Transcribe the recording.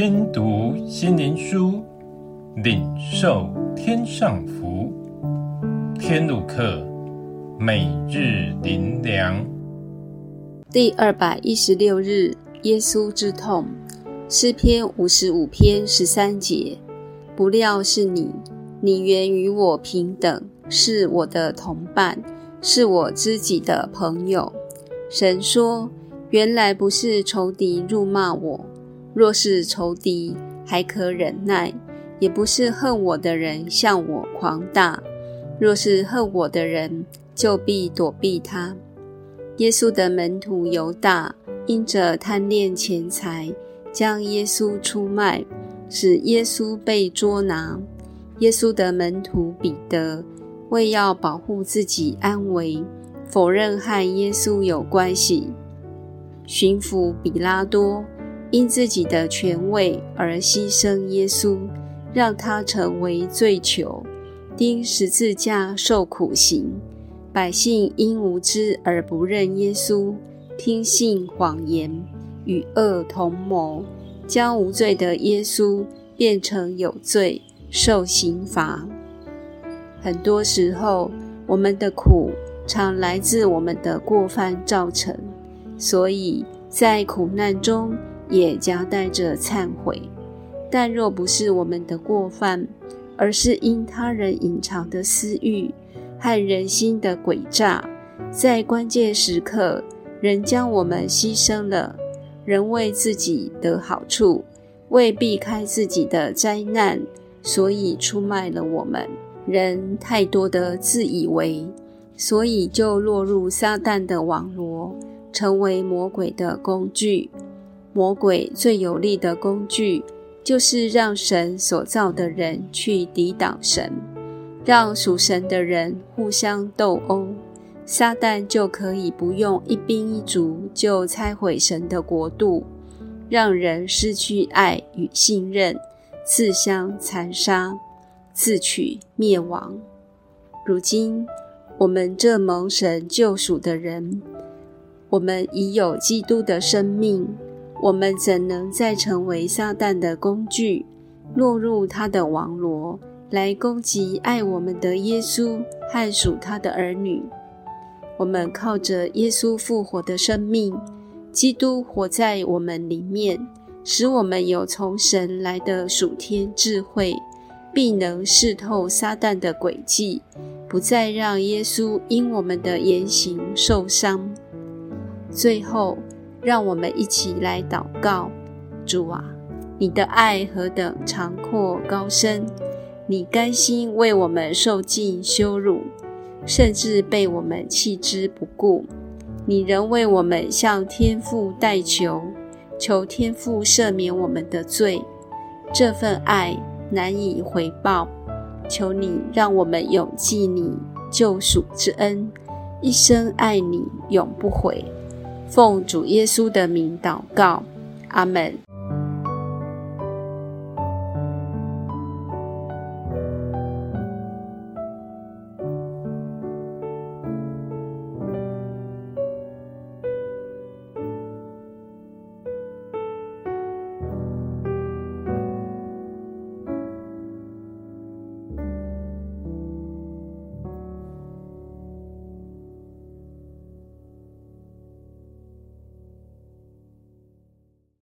听读心灵书，领受天上福。天路客，每日灵粮。第二百一十六日，耶稣之痛。诗篇五十五篇十三节。不料是你，你原与我平等，是我的同伴，是我知己的朋友。神说：原来不是仇敌辱骂我。若是仇敌，还可忍耐；也不是恨我的人向我狂大。若是恨我的人，就必躲避他。耶稣的门徒犹大因着贪恋钱财，将耶稣出卖，使耶稣被捉拿。耶稣的门徒彼得为要保护自己安危，否认和耶稣有关系。巡抚彼拉多。因自己的权位而牺牲耶稣，让他成为罪囚，钉十字架受苦刑。百姓因无知而不认耶稣，听信谎言，与恶同谋，将无罪的耶稣变成有罪，受刑罚。很多时候，我们的苦常来自我们的过犯造成，所以在苦难中，也夹带着忏悔，但若不是我们的过犯，而是因他人隐藏的私欲和人心的诡诈，在关键时刻仍将我们牺牲了，人为自己得好处，为避开自己的灾难，所以出卖了我们。人太多的自以为，所以就落入撒旦的网罗，成为魔鬼的工具。魔鬼最有力的工具，就是让神所造的人去抵挡神，让属神的人互相斗殴，撒旦就可以不用一兵一卒就拆毁神的国度，让人失去爱与信任，自相残杀，自取灭亡。如今，我们这蒙神救赎的人，我们已有基督的生命。我们怎能再成为撒旦的工具，落入他的网罗，来攻击爱我们的耶稣和属他的儿女？我们靠着耶稣复活的生命，基督活在我们里面，使我们有从神来的属天智慧，必能识透撒旦的诡计，不再让耶稣因我们的言行受伤。最后。让我们一起来祷告：主啊，你的爱何等长阔高深！你甘心为我们受尽羞辱，甚至被我们弃之不顾，你仍为我们向天父代求，求天父赦免我们的罪。这份爱难以回报，求你让我们永记你救赎之恩，一生爱你，永不悔。奉主耶稣的名祷告，阿门。